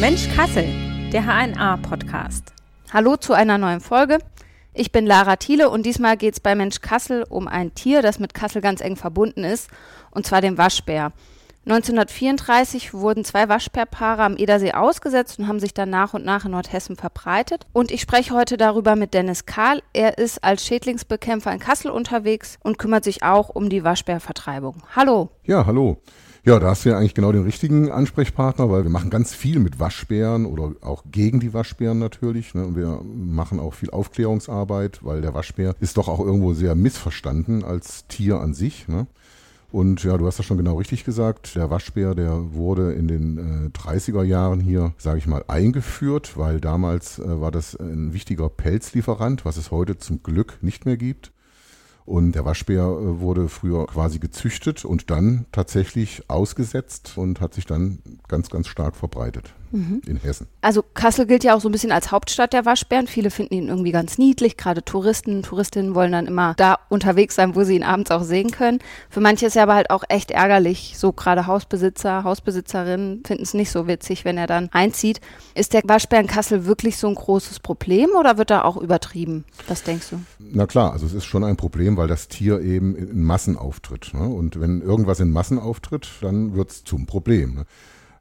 Mensch Kassel, der HNA-Podcast. Hallo zu einer neuen Folge. Ich bin Lara Thiele und diesmal geht es bei Mensch Kassel um ein Tier, das mit Kassel ganz eng verbunden ist, und zwar den Waschbär. 1934 wurden zwei Waschbärpaare am Edersee ausgesetzt und haben sich dann nach und nach in Nordhessen verbreitet. Und ich spreche heute darüber mit Dennis Kahl. Er ist als Schädlingsbekämpfer in Kassel unterwegs und kümmert sich auch um die Waschbärvertreibung. Hallo. Ja, hallo. Ja, da hast du ja eigentlich genau den richtigen Ansprechpartner, weil wir machen ganz viel mit Waschbären oder auch gegen die Waschbären natürlich. Ne? Und wir machen auch viel Aufklärungsarbeit, weil der Waschbär ist doch auch irgendwo sehr missverstanden als Tier an sich. Ne? Und ja, du hast das schon genau richtig gesagt. Der Waschbär, der wurde in den äh, 30er Jahren hier, sage ich mal, eingeführt, weil damals äh, war das ein wichtiger Pelzlieferant, was es heute zum Glück nicht mehr gibt. Und der Waschbär äh, wurde früher quasi gezüchtet und dann tatsächlich ausgesetzt und hat sich dann ganz, ganz stark verbreitet mhm. in Hessen. Also Kassel gilt ja auch so ein bisschen als Hauptstadt der Waschbären. Viele finden ihn irgendwie ganz niedlich. Gerade Touristen, Touristinnen wollen dann immer da unterwegs sein, wo sie ihn abends auch sehen können. Für manche ist er aber halt auch echt ärgerlich. So gerade Hausbesitzer, Hausbesitzerinnen finden es nicht so witzig, wenn er dann einzieht. Ist der Waschbär in Kassel wirklich so ein großes Problem oder wird er auch übertrieben? Was denkst du? Na klar, also es ist schon ein Problem, weil das Tier eben in Massen auftritt. Ne? Und wenn irgendwas in Massen auftritt, dann wird es zum Problem. Ne?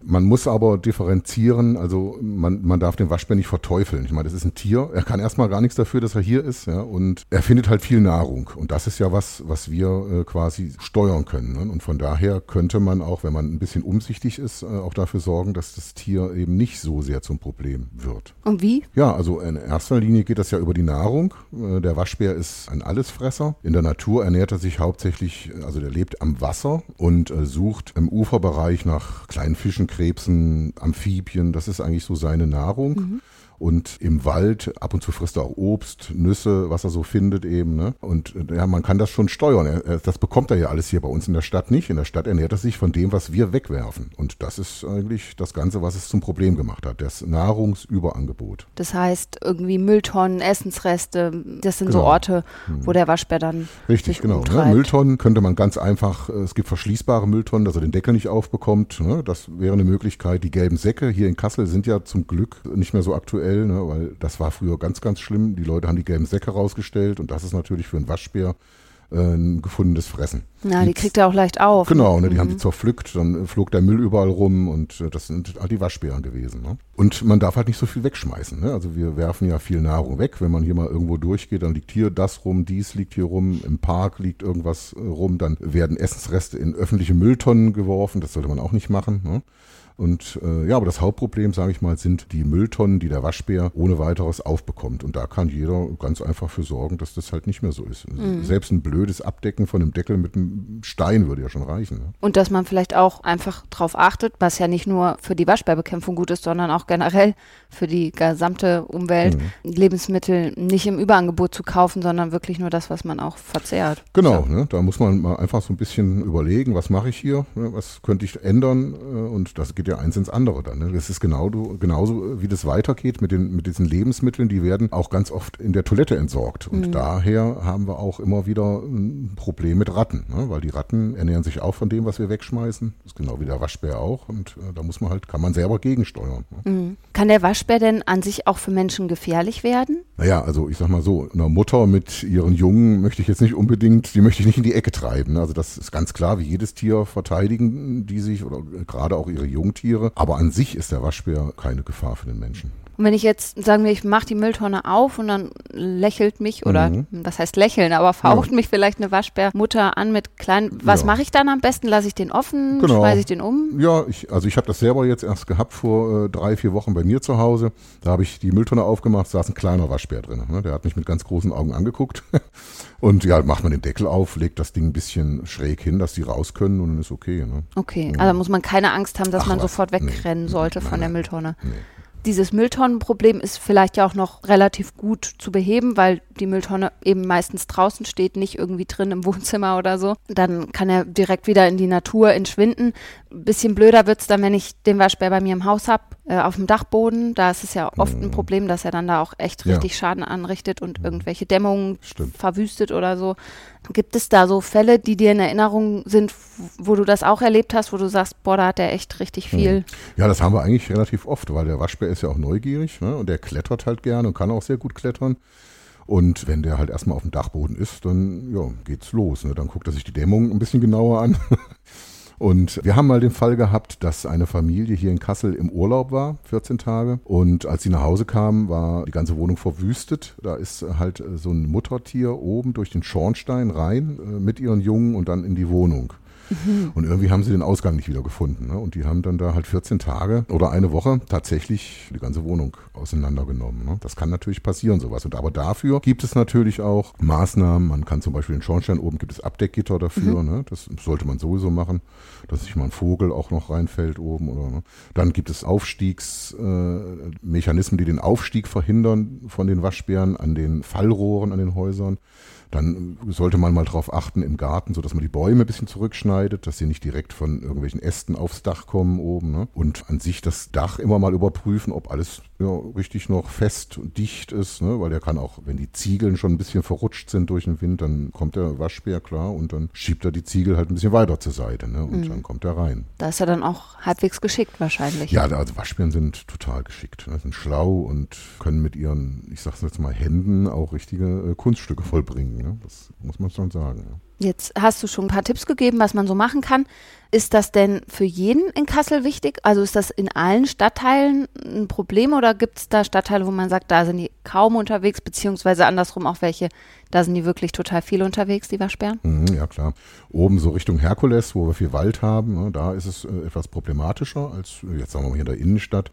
Man muss aber differenzieren, also man, man darf den Waschbär nicht verteufeln. Ich meine, das ist ein Tier, er kann erstmal gar nichts dafür, dass er hier ist, ja, und er findet halt viel Nahrung. Und das ist ja was, was wir äh, quasi steuern können. Ne? Und von daher könnte man auch, wenn man ein bisschen umsichtig ist, äh, auch dafür sorgen, dass das Tier eben nicht so sehr zum Problem wird. Und wie? Ja, also in erster Linie geht das ja über die Nahrung. Äh, der Waschbär ist ein Allesfresser. In der Natur ernährt er sich hauptsächlich, also der lebt am Wasser und äh, sucht im Uferbereich nach kleinen Fischen, Krebsen, Amphibien, das ist eigentlich so seine Nahrung. Mhm. Und im Wald, ab und zu frisst er auch Obst, Nüsse, was er so findet eben. Ne? Und ja, man kann das schon steuern. Er, das bekommt er ja alles hier bei uns in der Stadt nicht. In der Stadt ernährt er sich von dem, was wir wegwerfen. Und das ist eigentlich das Ganze, was es zum Problem gemacht hat. Das Nahrungsüberangebot. Das heißt, irgendwie Mülltonnen, Essensreste, das sind genau. so Orte, hm. wo der Waschbär dann. Richtig, genau. Ne? Mülltonnen könnte man ganz einfach, es gibt verschließbare Mülltonnen, dass er den Deckel nicht aufbekommt. Ne? Das wäre eine Möglichkeit. Die gelben Säcke hier in Kassel sind ja zum Glück nicht mehr so aktuell aktuell, ne, weil das war früher ganz, ganz schlimm. Die Leute haben die gelben Säcke rausgestellt und das ist natürlich für einen Waschbär äh, ein gefundenes Fressen. Ja, die, die kriegt er auch leicht auf. Genau, ne, die mhm. haben die zerpflückt, dann flog der Müll überall rum und äh, das sind halt die Waschbären gewesen. Ne? Und man darf halt nicht so viel wegschmeißen. Ne? Also wir werfen ja viel Nahrung weg. Wenn man hier mal irgendwo durchgeht, dann liegt hier das rum, dies liegt hier rum, im Park liegt irgendwas äh, rum, dann werden Essensreste in öffentliche Mülltonnen geworfen. Das sollte man auch nicht machen. Ne? Und äh, ja, aber das Hauptproblem, sage ich mal, sind die Mülltonnen, die der Waschbär ohne weiteres aufbekommt. Und da kann jeder ganz einfach für sorgen, dass das halt nicht mehr so ist. Mhm. Selbst ein blödes Abdecken von einem Deckel mit einem Stein würde ja schon reichen. Ne? Und dass man vielleicht auch einfach darauf achtet, was ja nicht nur für die Waschbärbekämpfung gut ist, sondern auch generell für die gesamte Umwelt, mhm. Lebensmittel nicht im Überangebot zu kaufen, sondern wirklich nur das, was man auch verzehrt. Genau, so. ne? da muss man mal einfach so ein bisschen überlegen, was mache ich hier, ne? was könnte ich ändern äh, und das geht geht ja eins ins andere dann. Ne? Das ist genau, genauso, wie das weitergeht mit, den, mit diesen Lebensmitteln, die werden auch ganz oft in der Toilette entsorgt. Und mhm. daher haben wir auch immer wieder ein Problem mit Ratten, ne? weil die Ratten ernähren sich auch von dem, was wir wegschmeißen. Das ist genau wie der Waschbär auch. Und äh, da muss man halt, kann man selber gegensteuern. Ne? Mhm. Kann der Waschbär denn an sich auch für Menschen gefährlich werden? Naja, also ich sag mal so, eine Mutter mit ihren Jungen möchte ich jetzt nicht unbedingt, die möchte ich nicht in die Ecke treiben. Ne? Also das ist ganz klar, wie jedes Tier verteidigen die sich oder gerade auch ihre Jungen Jungtiere. Aber an sich ist der Waschbär keine Gefahr für den Menschen. Und wenn ich jetzt, sagen wir, ich mache die Mülltonne auf und dann lächelt mich oder mhm. was heißt lächeln, aber faucht ja. mich vielleicht eine Waschbärmutter an mit kleinen, was ja. mache ich dann am besten? Lasse ich den offen? Genau. Schmeiße ich den um? Ja, ich, also ich habe das selber jetzt erst gehabt vor äh, drei, vier Wochen bei mir zu Hause. Da habe ich die Mülltonne aufgemacht, saß ein kleiner Waschbär drin. Ne? Der hat mich mit ganz großen Augen angeguckt. und ja, macht man den Deckel auf, legt das Ding ein bisschen schräg hin, dass die raus können und dann ist okay. Ne? Okay, ja. also muss man keine Angst haben, dass Ach, man was? sofort wegrennen nee. sollte von nein, der Mülltonne. Nee dieses Mülltonnenproblem ist vielleicht ja auch noch relativ gut zu beheben, weil die Mülltonne eben meistens draußen steht, nicht irgendwie drin im Wohnzimmer oder so. Dann kann er direkt wieder in die Natur entschwinden. Ein bisschen blöder wird es dann, wenn ich den Waschbär bei mir im Haus habe, äh, auf dem Dachboden. Da ist es ja oft ein mhm. Problem, dass er dann da auch echt richtig ja. Schaden anrichtet und irgendwelche Dämmungen Stimmt. verwüstet oder so Gibt es da so Fälle, die dir in Erinnerung sind, wo du das auch erlebt hast, wo du sagst, boah, da hat der echt richtig Hm. viel? Ja, das haben wir eigentlich relativ oft, weil der Waschbär ist ja auch neugierig ne? und der klettert halt gerne und kann auch sehr gut klettern. Und wenn der halt erstmal auf dem Dachboden ist, dann ja, geht's los. Ne? Dann guckt er sich die Dämmung ein bisschen genauer an. Und wir haben mal den Fall gehabt, dass eine Familie hier in Kassel im Urlaub war, 14 Tage. Und als sie nach Hause kamen, war die ganze Wohnung verwüstet. Da ist halt äh, so ein Muttertier oben durch den Schornstein rein äh, mit ihren Jungen und dann in die Wohnung. Und irgendwie haben sie den Ausgang nicht wieder gefunden. Ne? Und die haben dann da halt 14 Tage oder eine Woche tatsächlich die ganze Wohnung auseinandergenommen. Ne? Das kann natürlich passieren, sowas. Und aber dafür gibt es natürlich auch Maßnahmen. Man kann zum Beispiel den Schornstein oben gibt es Abdeckgitter dafür. Ne? Das sollte man sowieso machen, dass sich mal ein Vogel auch noch reinfällt oben. Oder, ne? Dann gibt es Aufstiegsmechanismen, äh, die den Aufstieg verhindern von den Waschbären an den Fallrohren an den Häusern. Dann sollte man mal drauf achten im Garten, so dass man die Bäume ein bisschen zurückschneidet, dass sie nicht direkt von irgendwelchen Ästen aufs Dach kommen oben. Ne? Und an sich das Dach immer mal überprüfen, ob alles ja, richtig noch fest und dicht ist, ne? weil der kann auch, wenn die Ziegeln schon ein bisschen verrutscht sind durch den Wind, dann kommt der Waschbär klar und dann schiebt er die Ziegel halt ein bisschen weiter zur Seite ne? und dann kommt er rein. Da ist er dann auch halbwegs geschickt wahrscheinlich. Ja, also Waschbären sind total geschickt, ne? sind schlau und können mit ihren, ich sag's jetzt mal, Händen auch richtige äh, Kunststücke vollbringen. Ne? Das muss man schon sagen. Ja. Jetzt hast du schon ein paar Tipps gegeben, was man so machen kann. Ist das denn für jeden in Kassel wichtig? Also ist das in allen Stadtteilen ein Problem oder gibt es da Stadtteile, wo man sagt, da sind die kaum unterwegs, beziehungsweise andersrum auch welche, da sind die wirklich total viel unterwegs, die Waschbären? Mhm, ja, klar. Oben so Richtung Herkules, wo wir viel Wald haben, ne, da ist es äh, etwas problematischer als äh, jetzt sagen wir mal hier in der Innenstadt.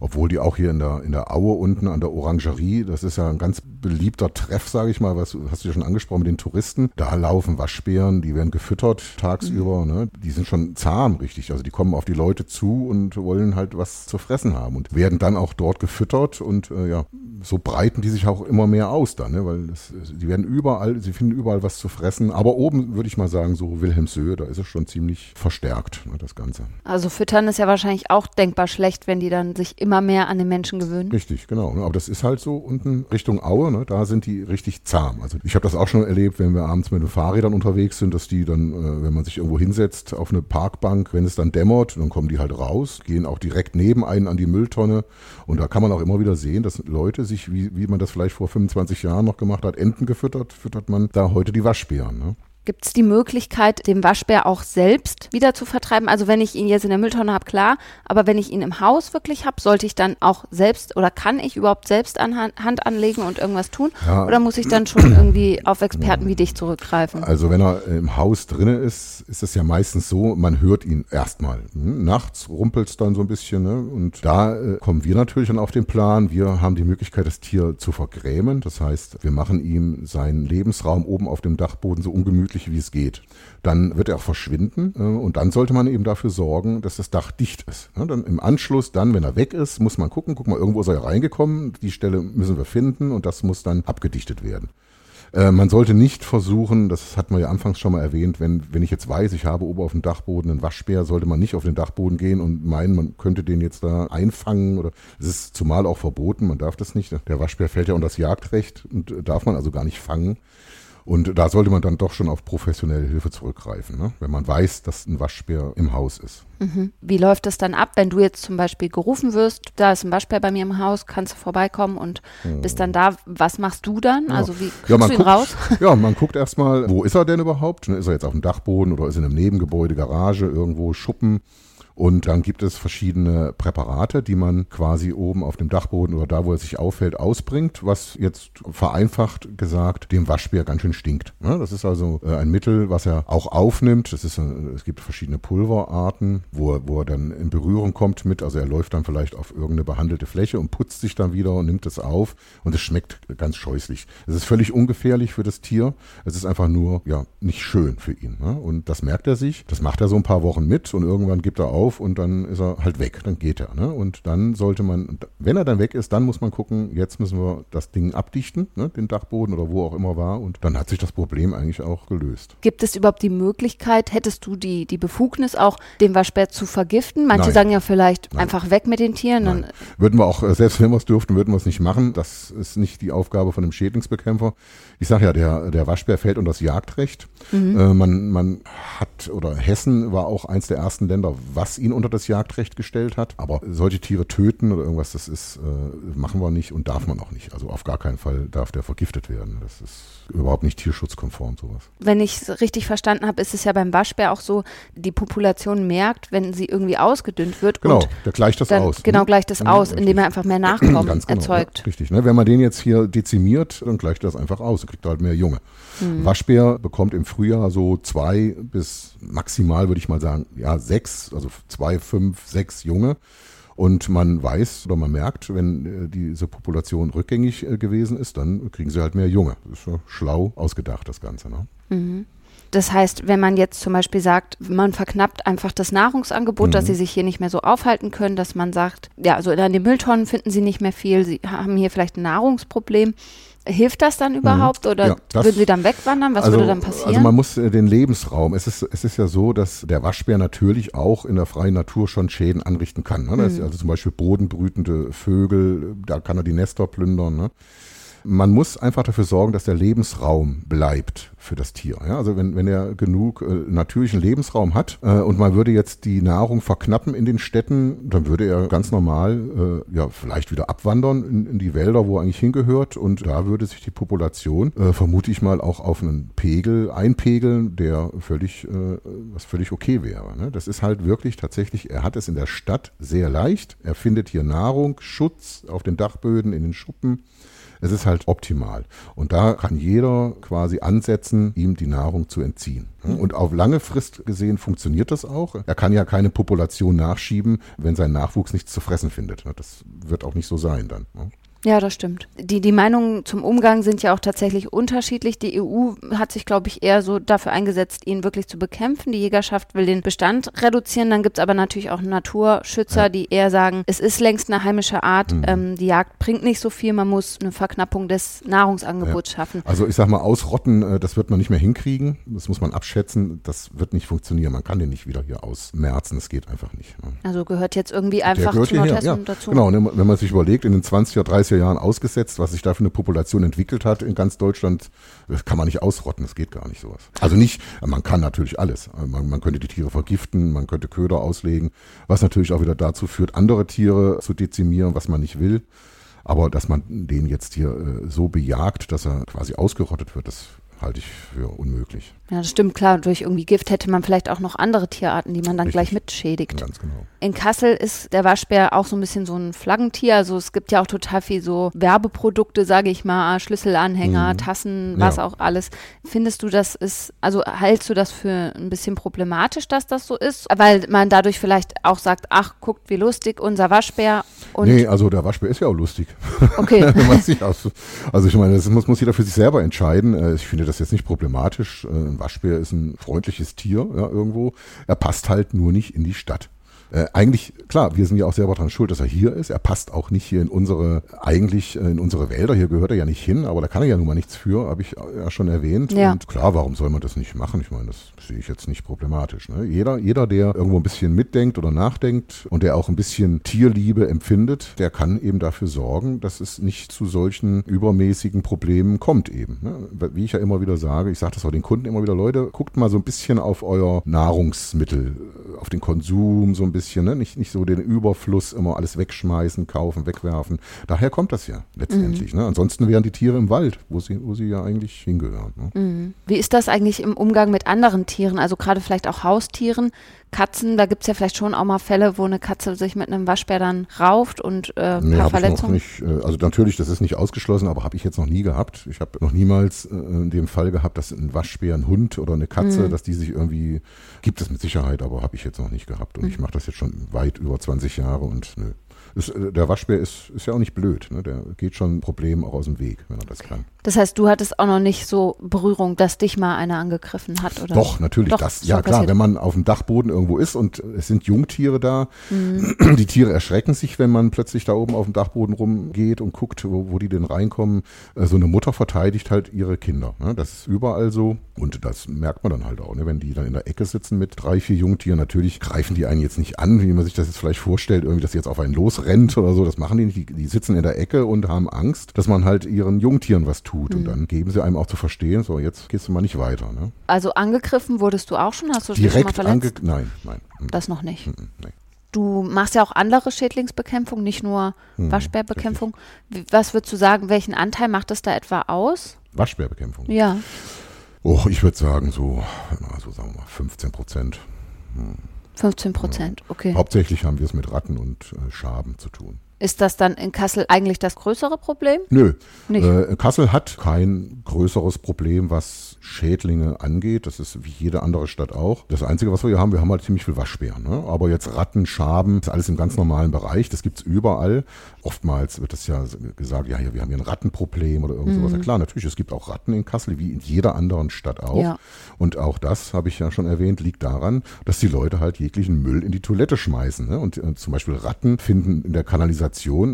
Obwohl die auch hier in der, in der Aue unten an der Orangerie, das ist ja ein ganz beliebter Treff, sage ich mal, was hast du ja schon angesprochen mit den Touristen. Da laufen Waschbären, die werden gefüttert tagsüber, ne? Die sind schon zahm, richtig. Also die kommen auf die Leute zu und wollen halt was zu fressen haben und werden dann auch dort gefüttert und äh, ja, so breiten die sich auch immer mehr aus dann, ne? weil das, die werden überall, sie finden überall was zu fressen. Aber oben würde ich mal sagen, so Wilhelmshöhe, da ist es schon ziemlich verstärkt, ne, das Ganze. Also füttern ist ja wahrscheinlich auch denkbar schlecht, wenn die dann sich immer mehr an den Menschen gewöhnen. Richtig, genau. ne. Aber das ist halt so unten Richtung Aue, ne, da sind die richtig zahm. Also ich habe das auch schon erlebt, wenn wir abends mit den Fahrrädern unterwegs sind, dass die dann, äh, wenn man sich irgendwo hinsetzt auf eine Parkbank, wenn es dann dämmert, dann kommen die halt raus, gehen auch direkt neben einen an die Mülltonne. Und da kann man auch immer wieder sehen, dass Leute sich, wie, wie man das vielleicht vor 25 Jahren noch gemacht hat, Enten gefüttert, füttert man da heute die Waschbären. Ne? Gibt es die Möglichkeit, den Waschbär auch selbst wieder zu vertreiben? Also wenn ich ihn jetzt in der Mülltonne habe, klar, aber wenn ich ihn im Haus wirklich habe, sollte ich dann auch selbst oder kann ich überhaupt selbst an Hand, anlegen und irgendwas tun? Ja. Oder muss ich dann schon irgendwie auf Experten wie dich zurückgreifen? Also wenn er im Haus drinne ist, ist es ja meistens so, man hört ihn erstmal. Hm, Nachts rumpelt es dann so ein bisschen. Ne? Und da äh, kommen wir natürlich dann auf den Plan. Wir haben die Möglichkeit, das Tier zu vergrämen. Das heißt, wir machen ihm seinen Lebensraum oben auf dem Dachboden so ungemütlich, wie es geht. Dann wird er auch verschwinden äh, und dann sollte man eben dafür sorgen, dass das Dach dicht ist. Ne? Dann im Anschluss, dann, wenn er weg ist, muss man gucken, guck mal, irgendwo ist er reingekommen. Die Stelle müssen wir finden und das muss dann abgedichtet werden. Äh, man sollte nicht versuchen, das hat man ja anfangs schon mal erwähnt, wenn, wenn ich jetzt weiß, ich habe oben auf dem Dachboden einen Waschbär, sollte man nicht auf den Dachboden gehen und meinen, man könnte den jetzt da einfangen oder es ist zumal auch verboten, man darf das nicht. Der Waschbär fällt ja unter das Jagdrecht und darf man also gar nicht fangen. Und da sollte man dann doch schon auf professionelle Hilfe zurückgreifen, ne? wenn man weiß, dass ein Waschbär im Haus ist. Mhm. Wie läuft das dann ab, wenn du jetzt zum Beispiel gerufen wirst, da ist ein Waschbär bei mir im Haus, kannst du vorbeikommen und bist dann da, was machst du dann? Also wie kriegst Ja, man du ihn guckt, raus? Ja, man guckt erstmal, wo ist er denn überhaupt? Ne, Ist er jetzt auf dem Dachboden oder ist er in einem Nebengebäude, Garage, irgendwo, Schuppen? Und dann gibt es verschiedene Präparate, die man quasi oben auf dem Dachboden oder da, wo er sich auffällt, ausbringt, was jetzt vereinfacht gesagt dem Waschbär ganz schön stinkt. Das ist also äh, ein Mittel, was er auch aufnimmt. Das ist, äh, es gibt verschiedene Pulverarten, wo er, wo er dann in Berührung kommt mit. Also er läuft dann vielleicht auf irgendeine behandelte Fläche und putzt sich dann wieder und nimmt es auf und es schmeckt ganz scheußlich. Es ist völlig ungefährlich für das Tier. Es ist einfach nur ja nicht schön für ihn. Ne? Und das merkt er sich. Das macht er so ein paar Wochen mit und irgendwann gibt er auf auf und dann ist er halt weg, dann geht er. Ne? Und dann sollte man, wenn er dann weg ist, dann muss man gucken, jetzt müssen wir das Ding abdichten, ne? den Dachboden oder wo auch immer war. Und dann hat sich das Problem eigentlich auch gelöst. Gibt es überhaupt die Möglichkeit, hättest du die, die Befugnis auch, den Waschbär zu vergiften? Manche Nein. sagen ja vielleicht Nein. einfach weg mit den Tieren. Nein. Würden wir auch, äh, selbst wenn wir es dürften, würden wir es nicht machen. Das ist nicht die Aufgabe von einem Schädlingsbekämpfer. Ich sage ja, der, der Waschbär fällt unter das Jagdrecht. Mhm. Äh, man, man hat, oder Hessen war auch eins der ersten Länder, was ihn unter das Jagdrecht gestellt hat. Aber solche Tiere töten oder irgendwas, das ist, äh, machen wir nicht und darf man auch nicht. Also auf gar keinen Fall darf der vergiftet werden. Das ist überhaupt nicht tierschutzkonform, sowas. wenn ich es richtig verstanden habe, ist es ja beim Waschbär auch so, die Population merkt, wenn sie irgendwie ausgedünnt wird. Genau, der gleicht das dann, aus. Genau, ne? gleicht das Ja, aus, richtig. indem er einfach mehr Nachkommen genau, erzeugt. Ja, richtig. Ne? Wenn man den jetzt hier dezimiert, dann gleicht das einfach aus. Dann kriegt er halt mehr Junge. Mhm. Waschbär bekommt im Frühjahr so zwei bis maximal, würde ich mal sagen, ja, sechs, also zwei, fünf, sechs Junge. Und man weiß oder man merkt, wenn äh, diese Population rückgängig äh, gewesen ist, dann kriegen sie halt mehr Junge. Das ist ja schlau ausgedacht, das Ganze. Ne? Das heißt, wenn man jetzt zum Beispiel sagt, man verknappt einfach das Nahrungsangebot, Mhm. dass sie sich hier nicht mehr so aufhalten können, dass man sagt, ja, also an den Mülltonnen finden sie nicht mehr viel, sie haben hier vielleicht ein Nahrungsproblem. Hilft das dann überhaupt oder Mhm. Ja, das- würden sie dann wegwandern? Was würde dann passieren? Also man muss äh, den Lebensraum, es ist, es ist ja so, dass der Waschbär natürlich auch in der freien Natur schon Schäden anrichten kann. Ne? Ist also zum Beispiel bodenbrütende Vögel, da kann er die Nester plündern. Ne? Man muss einfach dafür sorgen, dass der Lebensraum bleibt für das Tier. Ja? Also wenn, wenn er genug äh, natürlichen Lebensraum hat äh, und man würde jetzt die Nahrung verknappen in den Städten, dann würde er ganz normal äh, ja vielleicht wieder abwandern in, in die Wälder, wo er eigentlich hingehört und da würde sich die Population äh, vermute ich mal auch auf einen Pegel einpegeln, der völlig äh, was völlig okay wäre. Ne? Das ist halt wirklich tatsächlich, er hat es in der Stadt sehr leicht. Er findet hier Nahrung, Schutz auf den Dachböden, in den Schuppen. Es ist halt optimal. Und da kann jeder quasi ansetzen, ihm die Nahrung zu entziehen. Und auf lange Frist gesehen funktioniert das auch. Er kann ja keine Population nachschieben, wenn sein Nachwuchs nichts zu fressen findet. Das wird auch nicht so sein dann. Ja, das stimmt. Die, die Meinungen zum Umgang sind ja auch tatsächlich unterschiedlich. Die EU hat sich, glaube ich, eher so dafür eingesetzt, ihn wirklich zu bekämpfen. Die Jägerschaft will den Bestand reduzieren. Dann gibt's aber natürlich auch Naturschützer, die eher sagen, es ist längst eine heimische Art. Mhm. Ähm, die Jagd bringt nicht so viel. Man muss eine Verknappung des Nahrungsangebots schaffen. Also ich sag mal, ausrotten, äh, das wird man nicht mehr hinkriegen. Das muss man abschätzen. Das wird nicht funktionieren. Man kann den nicht wieder hier ausmerzen. Das geht einfach nicht. ne? Also gehört jetzt irgendwie einfach zu Nordhessen ja. dazu. Genau, ne, wenn man sich überlegt, in den 20er, 30er Jahren ausgesetzt, was sich da für eine Population entwickelt hat in ganz Deutschland, das kann man nicht ausrotten, das geht gar nicht sowas. Also nicht, man kann natürlich alles. Man, man könnte die Tiere vergiften, man könnte Köder auslegen, was natürlich auch wieder dazu führt, andere Tiere zu dezimieren, was man nicht will. Aber dass man den jetzt hier äh, so bejagt, dass er quasi ausgerottet wird, das halte ich für unmöglich. Ja, das stimmt, klar. Durch irgendwie Gift hätte man vielleicht auch noch andere Tierarten, die man dann Richtig. gleich mitschädigt. Ganz genau. In Kassel ist der Waschbär auch so ein bisschen so ein Flaggentier. Also es gibt ja auch total viel so Werbeprodukte, sage ich mal, Schlüsselanhänger, Tassen, was Mhm. Ja. auch alles. Findest du das ist, also hältst du das für ein bisschen problematisch, dass das so ist? Weil man dadurch vielleicht auch sagt, ach, guckt, wie lustig, unser Waschbär. Und nee, also der Waschbär ist ja auch lustig. okay. Also ich meine, das muss, muss jeder für sich selber entscheiden. Äh, Ich finde das jetzt nicht problematisch. Äh, Ein Waschbär ist ein freundliches Tier ja, irgendwo. Er passt halt nur nicht in die Stadt. Äh, eigentlich, klar, wir sind ja auch selber dran schuld, dass er hier ist. Er passt auch nicht hier in unsere, eigentlich äh, in unsere Wälder. Hier gehört er ja nicht hin, aber da kann er ja nun mal nichts für, habe ich ja schon erwähnt. Ja. Und klar, warum soll man das nicht machen? Ich meine, das sehe ich jetzt nicht problematisch. Ne? Jeder, jeder, der irgendwo ein bisschen mitdenkt oder nachdenkt und der auch ein bisschen Tierliebe empfindet, der kann eben dafür sorgen, dass es nicht zu solchen übermäßigen Problemen kommt eben. Ne? Wie ich ja immer wieder sage, ich sage das auch den Kunden immer wieder, Leute, guckt mal so ein bisschen auf euer Nahrungsmittel, äh, auf den Konsum so ein bisschen, ne? nicht, nicht so den Überfluss immer alles wegschmeißen, kaufen, wegwerfen. Daher kommt das ja letztendlich. Ne? Ansonsten wären die Tiere im Wald, wo sie, wo sie ja eigentlich hingehören. Ne? Wie ist das eigentlich im Umgang mit anderen Tieren? Also gerade vielleicht auch Haustieren, Katzen, da gibt es ja vielleicht schon auch mal Fälle, wo eine Katze sich mit einem Waschbär dann rauft und äh, Nee, paar habe ich noch Verletzungen. nicht. äh, Also natürlich, das ist nicht ausgeschlossen, aber habe ich jetzt noch nie gehabt. Ich habe noch niemals äh, in dem Fall gehabt, dass ein Waschbär, ein Hund oder eine Katze, Mhm. dass die sich irgendwie, gibt es mit Sicherheit, aber habe ich jetzt noch nicht gehabt. Und Mhm. ich mache das jetzt schon weit über 20 Jahre und nö. Ist, äh, der Waschbär ist, ist ja auch nicht blöd. Ne? Der geht schon Problemen auch aus dem Weg, wenn er das kann. Das heißt, du hattest auch noch nicht so Berührung, dass dich mal einer angegriffen hat, oder? Doch, natürlich. Doch, das, ist ja klar, passiert. wenn man auf dem Dachboden irgendwo ist und es sind Jungtiere da, Mhm. die Tiere erschrecken sich, wenn man plötzlich da oben auf dem Dachboden rumgeht und guckt, wo, wo die denn reinkommen. Äh, So eine Mutter verteidigt halt ihre Kinder. Ne? Das ist überall so und das merkt man dann halt auch. Ne? Wenn die dann in der Ecke sitzen mit drei, vier Jungtieren, natürlich greifen die einen jetzt nicht an, wie man sich das jetzt vielleicht vorstellt, irgendwie, dass sie jetzt auf einen losrennt oder so. Das machen die nicht. Die, die sitzen in der Ecke und haben Angst, dass man halt ihren Jungtieren was tut. Mhm. Und dann geben sie einem auch zu verstehen, so jetzt gehst du mal nicht weiter. Ne? Also angegriffen wurdest du auch schon? Hast du dich schon mal Direkt verletzt? Nein, nein. Hm, Das noch nicht. hm, Nee. Du machst ja auch andere Schädlingsbekämpfung, nicht nur Hm, Waschbärbekämpfung. Wie- Was würdest du sagen, welchen Anteil macht das da etwa aus? Waschbärbekämpfung. Ja. Och, ich würde sagen so, also sagen wir mal 15 Prozent. 15 Prozent, okay. Hauptsächlich haben wir es mit Ratten und äh, Schaben zu tun. Ist das dann in Kassel eigentlich das größere Problem? Nö, Nicht. Äh, Kassel hat kein größeres Problem, was Schädlinge angeht. Das ist wie jede andere Stadt auch. Das Einzige, was wir hier haben, wir haben halt ziemlich viel Waschbären. Ne? Aber jetzt Ratten, Schaben, ist alles im ganz normalen Bereich. Das gibt's überall. Oftmals wird das ja gesagt, ja, hier, wir haben hier ein Rattenproblem oder irgend sowas. Ja, klar, natürlich, es gibt auch Ratten in Kassel, wie in jeder anderen Stadt auch. Ja. Und auch das, habe ich ja schon erwähnt, liegt daran, dass die Leute halt jeglichen Müll in die Toilette schmeißen. Ne? Und äh, zum Beispiel Ratten finden in der Kanalisation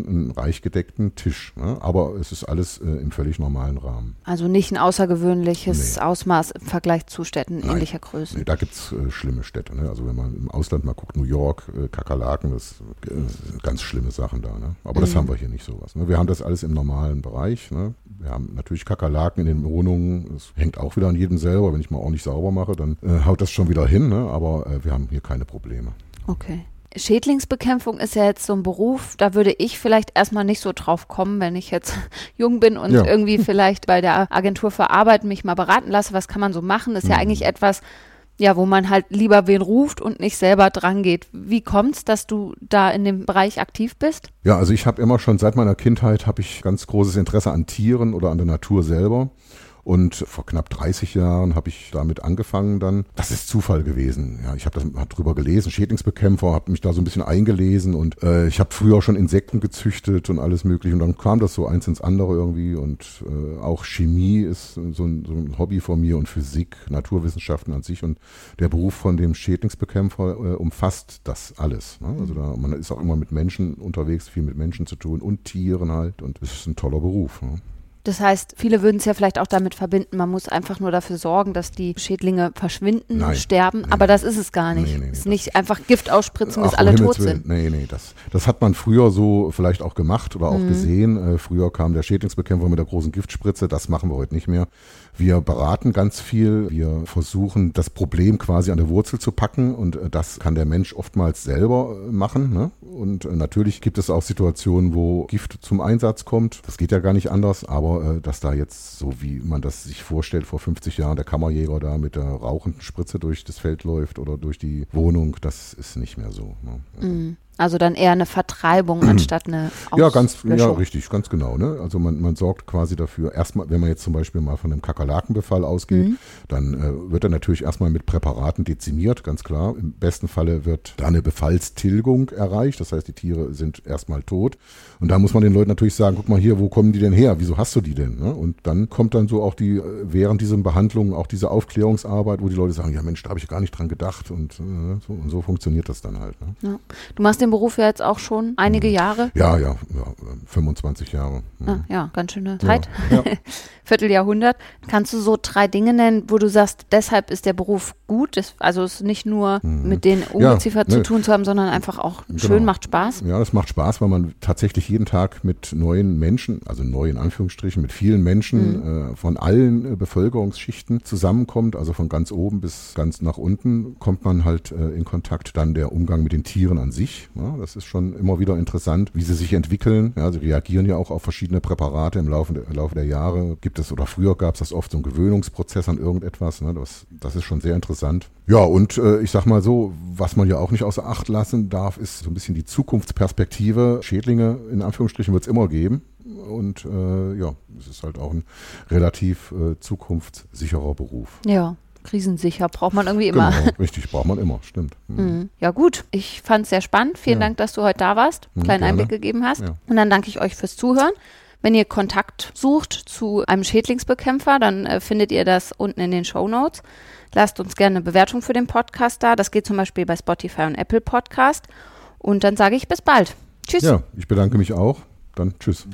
einen reich gedeckten Tisch. Ne? Aber es ist alles äh, im völlig normalen Rahmen. Also nicht ein außergewöhnliches Nee. Ausmaß im Vergleich zu Städten Nein. ähnlicher Größe. Nee, da gibt's äh, schlimme Städte. Ne? Also wenn man im Ausland mal guckt, New York, äh, Kakerlaken, das, äh, sind ganz schlimme Sachen da. Ne? Aber das haben wir hier nicht sowas. Ne? Wir haben das alles im normalen Bereich. Ne? Wir haben natürlich Kakerlaken in den Wohnungen. Das hängt auch wieder an jedem selber. Wenn ich mal ordentlich sauber mache, dann äh, haut das schon wieder hin. Ne? Aber äh, wir haben hier keine Probleme. Okay. Schädlingsbekämpfung ist ja jetzt so ein Beruf, da würde ich vielleicht erstmal nicht so drauf kommen, wenn ich jetzt jung bin und Ja. irgendwie vielleicht bei der Agentur für Arbeit mich mal beraten lasse, was kann man so machen, ist ja Mhm. eigentlich etwas, ja, wo man halt lieber wen ruft und nicht selber dran geht. Wie kommt's, dass du da in dem Bereich aktiv bist? Ja, also ich habe immer schon seit meiner Kindheit habe ich ganz großes Interesse an Tieren oder an der Natur selber. Und vor knapp 30 Jahren habe ich damit angefangen dann. Das ist Zufall gewesen. Ja, ich habe das hab gelesen, Schädlingsbekämpfer, habe mich da so ein bisschen eingelesen und äh, ich habe früher schon Insekten gezüchtet und alles mögliche. Und dann kam das so eins ins andere irgendwie. Und äh, auch Chemie ist so ein, so ein Hobby von mir und Physik, Naturwissenschaften an sich. Und der Beruf von dem Schädlingsbekämpfer äh, umfasst das alles. Ne? Also da, man ist auch immer mit Menschen unterwegs, viel mit Menschen zu tun und Tieren halt. Und es ist ein toller Beruf. Ne? Das heißt, viele würden es ja vielleicht auch damit verbinden, man muss einfach nur dafür sorgen, dass die Schädlinge verschwinden, Nein. sterben. Nee, Aber das ist es gar nicht. Nee, nee, ist nicht einfach Gift ausspritzen, bis alle tot sind. Nee, nee, das, das hat man früher so vielleicht auch gemacht oder auch Mhm. gesehen. Äh, früher kam der Schädlingsbekämpfer mit der großen Giftspritze. Das machen wir heute nicht mehr. Wir beraten ganz viel. Wir versuchen, das Problem quasi an der Wurzel zu packen. Und äh, das kann der Mensch oftmals selber äh, machen. Ne? Und äh, natürlich gibt es auch Situationen, wo Gift zum Einsatz kommt. Das geht ja gar nicht anders. Aber äh, dass da jetzt, so wie man das sich vorstellt, vor 50 Jahren der Kammerjäger da mit der rauchenden Spritze durch das Feld läuft oder durch die Wohnung, das ist nicht mehr so. Ne? Mhm. Also dann eher eine Vertreibung anstatt eine Ja, ganz, ja, Auslöschung. richtig, ganz genau. Ne? Also man, man sorgt quasi dafür, erstmal, wenn man jetzt zum Beispiel mal von einem Kakerlakenbefall ausgeht, Mhm. dann äh, wird er natürlich erstmal mit Präparaten dezimiert, ganz klar. Im besten Falle wird da eine Befallstilgung erreicht, das heißt, die Tiere sind erstmal tot. Und da muss man den Leuten natürlich sagen, guck mal hier, wo kommen die denn her? Wieso hast du die denn? Ne? Und dann kommt dann so auch die, äh, während diesen Behandlungen auch diese Aufklärungsarbeit, wo die Leute sagen, ja Mensch, da habe ich gar nicht dran gedacht und, äh, so, und so funktioniert das dann halt. Ne? Ja. Du machst den Beruf ja jetzt auch schon einige Jahre. Ja, ja, ja, 25 Jahre. Mhm. Ah, ja, ganz schöne Zeit. Ja. Vierteljahrhundert. Kannst du so drei Dinge nennen, wo du sagst, deshalb ist der Beruf gut? Das, also es ist nicht nur mit den Ungeziefer zu nö. tun zu haben, sondern einfach auch schön, Genau. macht Spaß. Ja, das macht Spaß, weil man tatsächlich jeden Tag mit neuen Menschen, also neu in Anführungsstrichen, mit vielen Menschen äh, von allen äh, Bevölkerungsschichten zusammenkommt, also von ganz oben bis ganz nach unten kommt man halt äh, in Kontakt. Dann der Umgang mit den Tieren an sich, ja, das ist schon immer wieder interessant, wie sie sich entwickeln. Ja, sie reagieren ja auch auf verschiedene Präparate im Laufe der, im Laufe der Jahre. Gibt es oder früher gab es das oft so einen Gewöhnungsprozess an irgendetwas. Ne, das, das ist schon sehr interessant. Ja, und äh, ich sag mal so, was man ja auch nicht außer Acht lassen darf, ist so ein bisschen die Zukunftsperspektive. Schädlinge in Anführungsstrichen wird es immer geben. Und äh, ja, es ist halt auch ein relativ äh, zukunftssicherer Beruf. Ja. Krisensicher, braucht man irgendwie immer. Genau, richtig, braucht man immer, stimmt. Mhm. Mhm. Ja gut, ich fand es sehr spannend. Vielen Ja. Dank, dass du heute da warst, Mhm, kleinen gerne. Einblick gegeben hast. Ja. Und dann danke ich euch fürs Zuhören. Wenn ihr Kontakt sucht zu einem Schädlingsbekämpfer, dann äh, findet ihr das unten in den Show Notes. Lasst uns gerne eine Bewertung für den Podcast da. Das geht zum Beispiel bei Spotify und Apple Podcast. Und dann sage ich bis bald. Tschüss. Ja, ich bedanke mich auch. Dann tschüss.